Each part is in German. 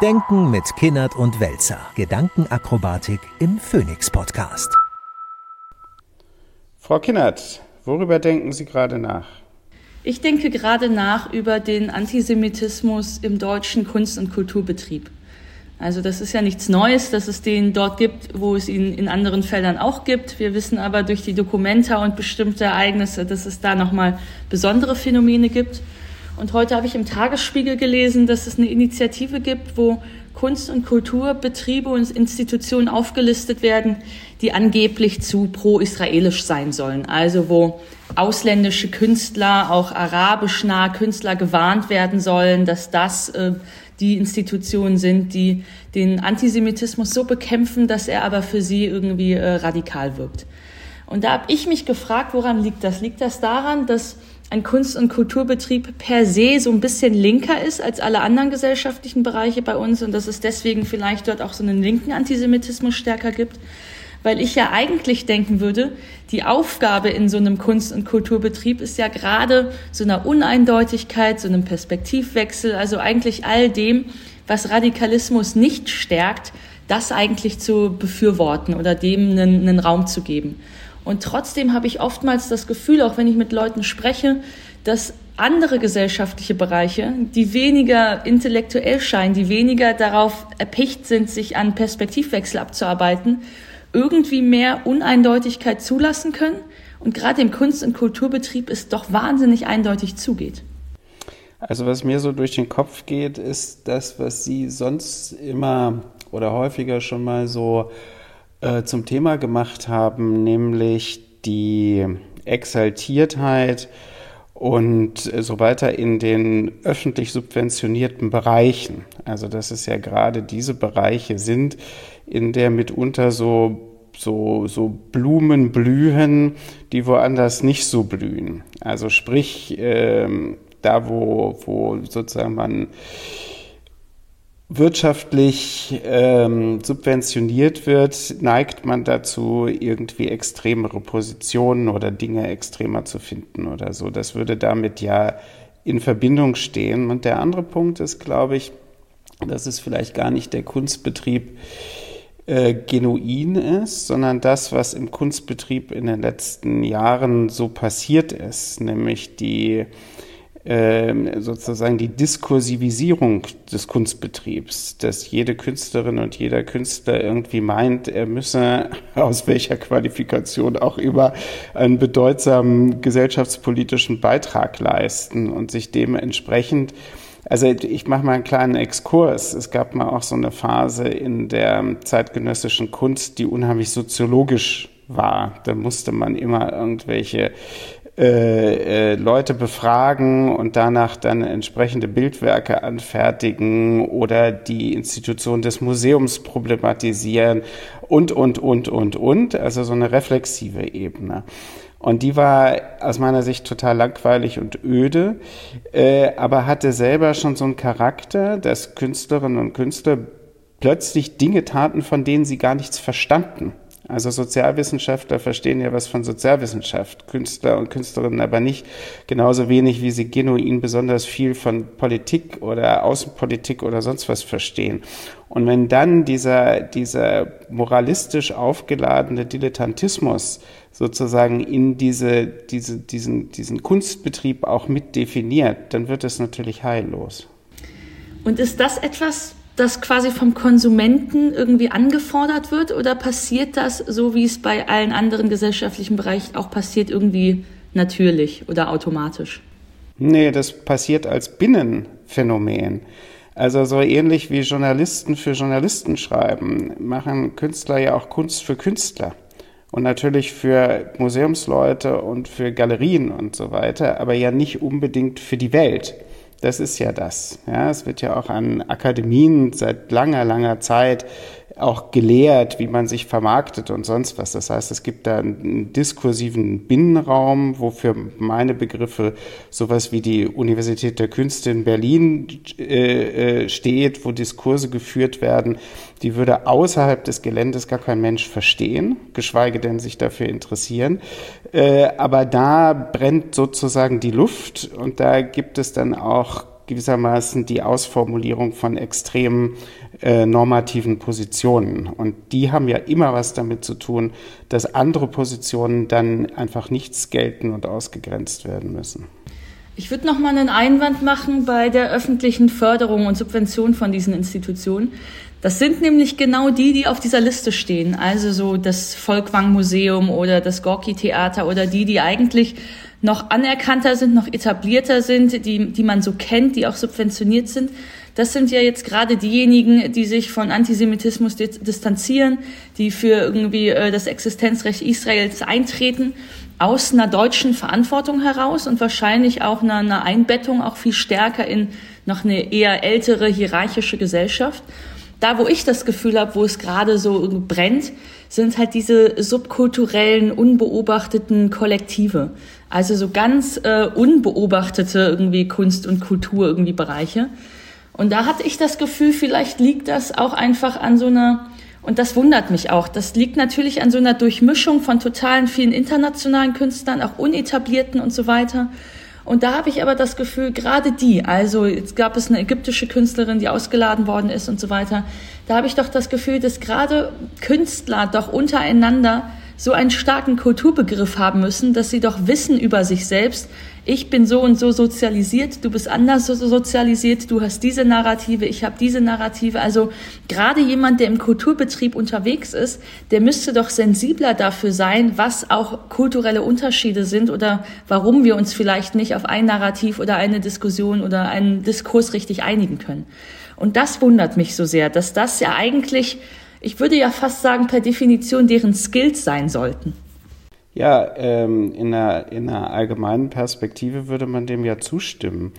Denken mit Kinnert und Welzer. Gedankenakrobatik im Phoenix Podcast. Frau Kinnert, worüber denken Sie gerade nach? Ich denke gerade nach über den Antisemitismus im deutschen Kunst- und Kulturbetrieb. Also das ist ja nichts Neues, dass es den dort gibt, wo es ihn in anderen Feldern auch gibt. Wir wissen aber durch die Dokumenta und bestimmte Ereignisse, dass es da nochmal besondere Phänomene gibt. Und heute habe ich im Tagesspiegel gelesen, dass es eine Initiative gibt, wo Kunst- und Kulturbetriebe und Institutionen aufgelistet werden, die angeblich zu pro-israelisch sein sollen. Also wo ausländische Künstler, auch arabisch nahe Künstler gewarnt werden sollen, dass das äh, die Institutionen sind, die den Antisemitismus so bekämpfen, dass er aber für sie irgendwie äh, radikal wirkt. Und da habe ich mich gefragt, woran liegt das? Liegt das daran, dass ein Kunst- und Kulturbetrieb per se so ein bisschen linker ist als alle anderen gesellschaftlichen Bereiche bei uns und dass es deswegen vielleicht dort auch so einen linken Antisemitismus stärker gibt? Weil ich ja eigentlich denken würde, die Aufgabe in so einem Kunst- und Kulturbetrieb ist ja gerade so einer Uneindeutigkeit, so einem Perspektivwechsel, also eigentlich all dem, was Radikalismus nicht stärkt, das eigentlich zu befürworten oder dem einen, einen Raum zu geben. Und trotzdem habe ich oftmals das Gefühl, auch wenn ich mit Leuten spreche, dass andere gesellschaftliche Bereiche, die weniger intellektuell scheinen, die weniger darauf erpicht sind, sich an Perspektivwechsel abzuarbeiten, irgendwie mehr Uneindeutigkeit zulassen können und gerade im Kunst- und Kulturbetrieb es doch wahnsinnig eindeutig zugeht. Also was mir so durch den Kopf geht, ist das, was Sie sonst immer oder häufiger schon mal so äh, zum Thema gemacht haben, nämlich die Exaltiertheit und so weiter in den öffentlich subventionierten Bereichen. Also dass es ja gerade diese Bereiche sind, in der mitunter so so, so Blumen blühen, die woanders nicht so blühen. Also sprich, ähm, da wo, wo sozusagen man wirtschaftlich ähm, subventioniert wird, neigt man dazu, irgendwie extremere Positionen oder Dinge extremer zu finden oder so. Das würde damit ja in Verbindung stehen. Und der andere Punkt ist, glaube ich, dass es vielleicht gar nicht der Kunstbetrieb äh, genuin ist, sondern das, was im Kunstbetrieb in den letzten Jahren so passiert ist, nämlich die sozusagen die Diskursivisierung des Kunstbetriebs, dass jede Künstlerin und jeder Künstler irgendwie meint, er müsse aus welcher Qualifikation auch über einen bedeutsamen gesellschaftspolitischen Beitrag leisten und sich dementsprechend also ich mache mal einen kleinen Exkurs. Es gab mal auch so eine Phase in der zeitgenössischen Kunst, die unheimlich soziologisch war. Da musste man immer irgendwelche äh, äh, Leute befragen und danach dann entsprechende Bildwerke anfertigen oder die Institution des Museums problematisieren und, und, und, und, und. Also so eine reflexive Ebene. Und die war aus meiner Sicht total langweilig und öde, äh, aber hatte selber schon so einen Charakter, dass Künstlerinnen und Künstler plötzlich Dinge taten, von denen sie gar nichts verstanden. Also Sozialwissenschaftler verstehen ja was von Sozialwissenschaft, Künstler und Künstlerinnen aber nicht, genauso wenig wie sie genuin besonders viel von Politik oder Außenpolitik oder sonst was verstehen. Und wenn dann dieser, dieser moralistisch aufgeladene Dilettantismus sozusagen in diese, diese, diesen, diesen Kunstbetrieb auch mit definiert, dann wird es natürlich heillos. Und ist das etwas, das quasi vom Konsumenten irgendwie angefordert wird oder passiert das so, wie es bei allen anderen gesellschaftlichen Bereichen auch passiert, irgendwie natürlich oder automatisch? Nee, das passiert als Binnenphänomen. Also so ähnlich wie Journalisten für Journalisten schreiben, machen Künstler ja auch Kunst für Künstler. Und natürlich für Museumsleute und für Galerien und so weiter, aber ja nicht unbedingt für die Welt. Das ist ja das. Ja, es wird ja auch an Akademien seit langer, langer Zeit auch gelehrt, wie man sich vermarktet und sonst was. Das heißt, es gibt da einen diskursiven Binnenraum, wofür meine Begriffe sowas wie die Universität der Künste in Berlin äh, äh, steht, wo Diskurse geführt werden, die würde außerhalb des Geländes gar kein Mensch verstehen, geschweige denn sich dafür interessieren. Äh, aber da brennt sozusagen die Luft und da gibt es dann auch gewissermaßen die Ausformulierung von extremen äh, normativen Positionen. Und die haben ja immer was damit zu tun, dass andere Positionen dann einfach nichts gelten und ausgegrenzt werden müssen. Ich würde noch mal einen Einwand machen bei der öffentlichen Förderung und Subvention von diesen Institutionen. Das sind nämlich genau die, die auf dieser Liste stehen. Also so das Volkwang Museum oder das Gorki Theater oder die, die eigentlich noch anerkannter sind, noch etablierter sind, die, die man so kennt, die auch subventioniert sind. Das sind ja jetzt gerade diejenigen, die sich von Antisemitismus distanzieren, die für irgendwie äh, das Existenzrecht Israels eintreten, aus einer deutschen Verantwortung heraus und wahrscheinlich auch einer, einer Einbettung auch viel stärker in noch eine eher ältere hierarchische Gesellschaft. Da, wo ich das Gefühl habe, wo es gerade so brennt, sind halt diese subkulturellen, unbeobachteten Kollektive. Also so ganz äh, unbeobachtete irgendwie Kunst und Kultur irgendwie Bereiche. Und da hatte ich das Gefühl, vielleicht liegt das auch einfach an so einer, und das wundert mich auch, das liegt natürlich an so einer Durchmischung von totalen vielen internationalen Künstlern, auch unetablierten und so weiter. Und da habe ich aber das Gefühl, gerade die, also jetzt gab es eine ägyptische Künstlerin, die ausgeladen worden ist und so weiter, da habe ich doch das Gefühl, dass gerade Künstler doch untereinander so einen starken Kulturbegriff haben müssen, dass sie doch wissen über sich selbst, ich bin so und so sozialisiert, du bist anders so sozialisiert, du hast diese Narrative, ich habe diese Narrative. Also gerade jemand, der im Kulturbetrieb unterwegs ist, der müsste doch sensibler dafür sein, was auch kulturelle Unterschiede sind oder warum wir uns vielleicht nicht auf ein Narrativ oder eine Diskussion oder einen Diskurs richtig einigen können. Und das wundert mich so sehr, dass das ja eigentlich, ich würde ja fast sagen, per Definition deren Skills sein sollten. Ja, ähm, in, einer, in einer allgemeinen Perspektive würde man dem ja zustimmen.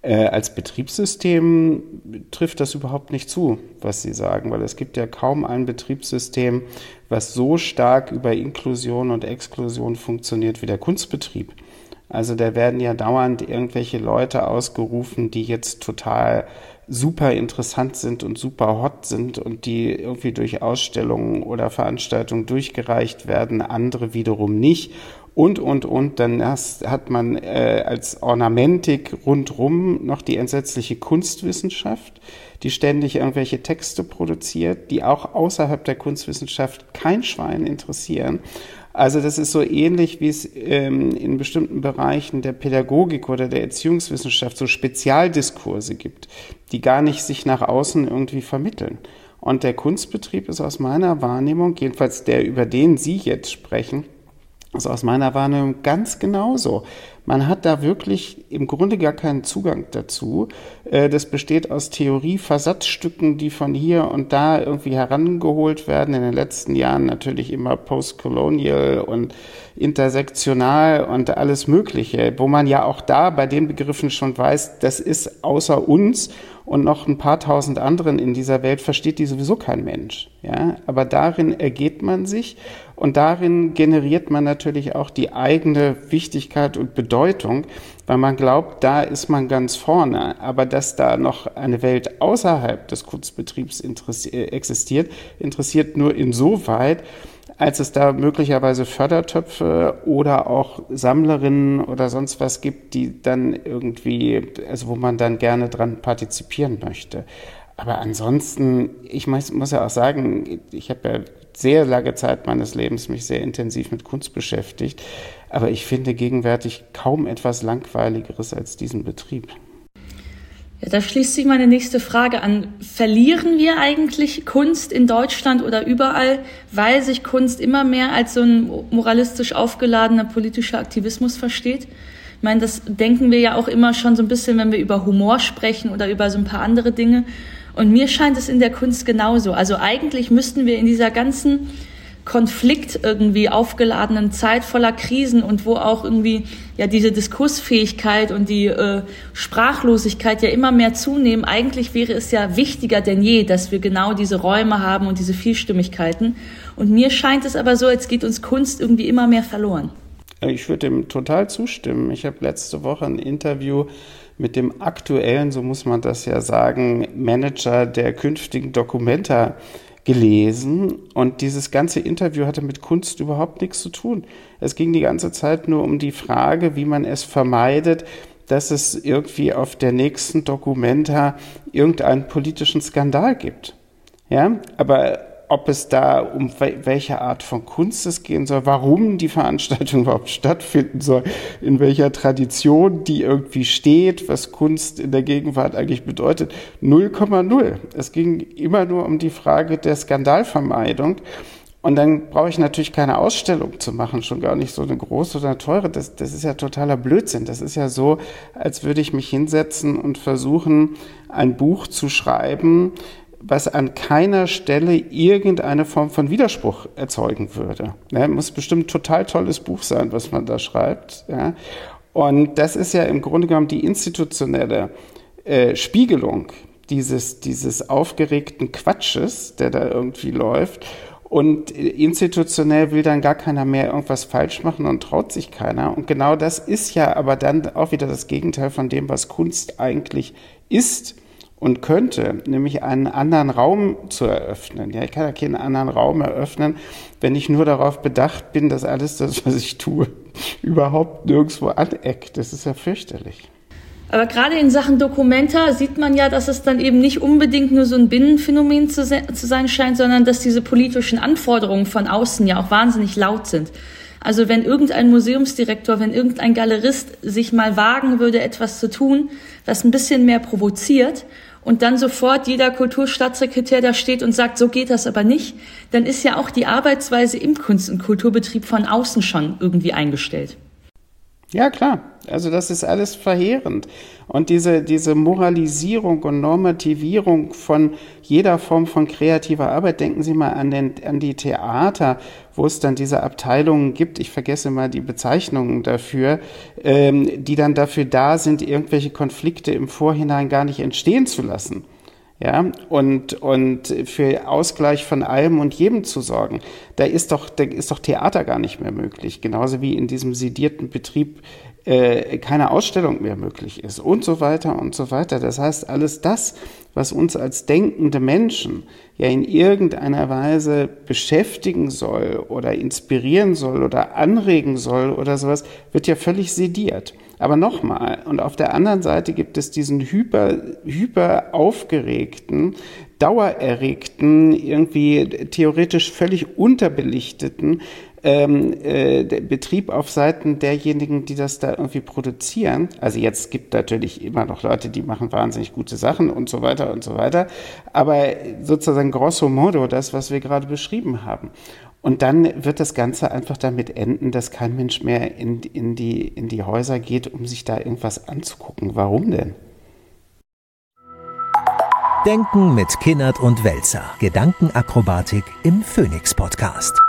Äh, als Betriebssystem trifft das überhaupt nicht zu, was Sie sagen, weil es gibt ja kaum ein Betriebssystem, was so stark über Inklusion und Exklusion funktioniert wie der Kunstbetrieb. Also da werden ja dauernd irgendwelche Leute ausgerufen, die jetzt total super interessant sind und super hot sind und die irgendwie durch Ausstellungen oder Veranstaltungen durchgereicht werden, andere wiederum nicht. Und, und, und, dann hat man äh, als Ornamentik rundrum noch die entsetzliche Kunstwissenschaft, die ständig irgendwelche Texte produziert, die auch außerhalb der Kunstwissenschaft kein Schwein interessieren. Also das ist so ähnlich, wie es ähm, in bestimmten Bereichen der Pädagogik oder der Erziehungswissenschaft so Spezialdiskurse gibt, die gar nicht sich nach außen irgendwie vermitteln. Und der Kunstbetrieb ist aus meiner Wahrnehmung, jedenfalls der, über den Sie jetzt sprechen, ist aus meiner Wahrnehmung ganz genauso. Man hat da wirklich im Grunde gar keinen Zugang dazu. Äh, das besteht aus Theorie-Versatzstücken, die von hier und da irgendwie herangeholt werden. In den letzten Jahren natürlich immer postcolonial und intersektional und alles Mögliche, wo man ja auch da bei den Begriffen schon weiß, das ist außer uns und noch ein paar tausend anderen in dieser Welt versteht die sowieso kein Mensch. Ja, aber darin ergeht man sich und darin generiert man natürlich auch die eigene Wichtigkeit und Bedeutung, weil man glaubt, da ist man ganz vorne. Aber dass da noch eine Welt außerhalb des Kunstbetriebs existiert, interessiert nur insoweit, als es da möglicherweise Fördertöpfe oder auch Sammlerinnen oder sonst was gibt, die dann irgendwie, also wo man dann gerne dran partizipieren möchte. Aber ansonsten, ich muss, ja auch sagen, ich habe ja sehr lange Zeit meines Lebens mich sehr intensiv mit Kunst beschäftigt. Aber ich finde gegenwärtig kaum etwas Langweiligeres als diesen Betrieb. Ja, da schließt sich meine nächste Frage an. Verlieren wir eigentlich Kunst in Deutschland oder überall, weil sich Kunst immer mehr als so ein moralistisch aufgeladener politischer Aktivismus versteht? Ich meine, das denken wir ja auch immer schon so ein bisschen, wenn wir über Humor sprechen oder über so ein paar andere Dinge. Und mir scheint es in der Kunst genauso. Also eigentlich müssten wir in dieser ganzen Konflikt irgendwie aufgeladenen Zeit voller Krisen und wo auch irgendwie ja diese Diskursfähigkeit und die äh, Sprachlosigkeit ja immer mehr zunehmen. Eigentlich wäre es ja wichtiger denn je, dass wir genau diese Räume haben und diese Vielstimmigkeiten. Und mir scheint es aber so, als geht uns Kunst irgendwie immer mehr verloren. Ich würde dem total zustimmen. Ich habe letzte Woche ein Interview mit dem aktuellen, so muss man das ja sagen, Manager der künftigen Dokumenta gelesen und dieses ganze Interview hatte mit Kunst überhaupt nichts zu tun. Es ging die ganze Zeit nur um die Frage, wie man es vermeidet, dass es irgendwie auf der nächsten Dokumenta irgendeinen politischen Skandal gibt. Ja, aber ob es da um welche Art von Kunst es gehen soll, warum die Veranstaltung überhaupt stattfinden soll, in welcher Tradition die irgendwie steht, was Kunst in der Gegenwart eigentlich bedeutet, 0,0. Es ging immer nur um die Frage der Skandalvermeidung. Und dann brauche ich natürlich keine Ausstellung zu machen, schon gar nicht so eine große oder teure. Das, das ist ja totaler Blödsinn. Das ist ja so, als würde ich mich hinsetzen und versuchen, ein Buch zu schreiben, was an keiner Stelle irgendeine Form von Widerspruch erzeugen würde. Ja, muss bestimmt ein total tolles Buch sein, was man da schreibt. Ja. Und das ist ja im Grunde genommen die institutionelle äh, Spiegelung dieses, dieses aufgeregten Quatsches, der da irgendwie läuft. Und institutionell will dann gar keiner mehr irgendwas falsch machen und traut sich keiner. Und genau das ist ja aber dann auch wieder das Gegenteil von dem, was Kunst eigentlich ist und könnte, nämlich einen anderen Raum zu eröffnen. Ja, ich kann ja keinen anderen Raum eröffnen, wenn ich nur darauf bedacht bin, dass alles das, was ich tue, überhaupt nirgendwo aneckt. Das ist ja fürchterlich. Aber gerade in Sachen Dokumenta sieht man ja, dass es dann eben nicht unbedingt nur so ein Binnenphänomen zu, zu sein scheint, sondern dass diese politischen Anforderungen von außen ja auch wahnsinnig laut sind. Also wenn irgendein Museumsdirektor, wenn irgendein Galerist sich mal wagen würde, etwas zu tun, was ein bisschen mehr provoziert und dann sofort jeder Kulturstaatssekretär da steht und sagt, so geht das aber nicht, dann ist ja auch die Arbeitsweise im Kunst- und Kulturbetrieb von außen schon irgendwie eingestellt. Ja, klar. Also das ist alles verheerend. Und diese, diese Moralisierung und Normativierung von jeder Form von kreativer Arbeit, denken Sie mal an, den, an die Theater, wo es dann diese Abteilungen gibt, ich vergesse mal die Bezeichnungen dafür, ähm, die dann dafür da sind, irgendwelche Konflikte im Vorhinein gar nicht entstehen zu lassen ja, und, und für Ausgleich von allem und jedem zu sorgen. Da ist doch, da ist doch Theater gar nicht mehr möglich. Genauso wie in diesem sedierten Betrieb äh, keine Ausstellung mehr möglich ist und so weiter und so weiter. Das heißt, alles das, was uns als denkende Menschen ja in irgendeiner Weise beschäftigen soll oder inspirieren soll oder anregen soll oder sowas, wird ja völlig sediert. Aber nochmal, und auf der anderen Seite gibt es diesen hyper, hyper aufgeregten, dauererregten, irgendwie theoretisch völlig unterbelichteten ähm, äh, Betrieb auf Seiten derjenigen, die das da irgendwie produzieren. Also jetzt gibt natürlich immer noch Leute, die machen wahnsinnig gute Sachen und so weiter und so weiter. Aber sozusagen grosso modo das, was wir gerade beschrieben haben. Und dann wird das Ganze einfach damit enden, dass kein Mensch mehr in, in, die, in die Häuser geht, um sich da irgendwas anzugucken. Warum denn? Denken mit Kinnert und Welzer. Gedankenakrobatik im Phoenix Podcast.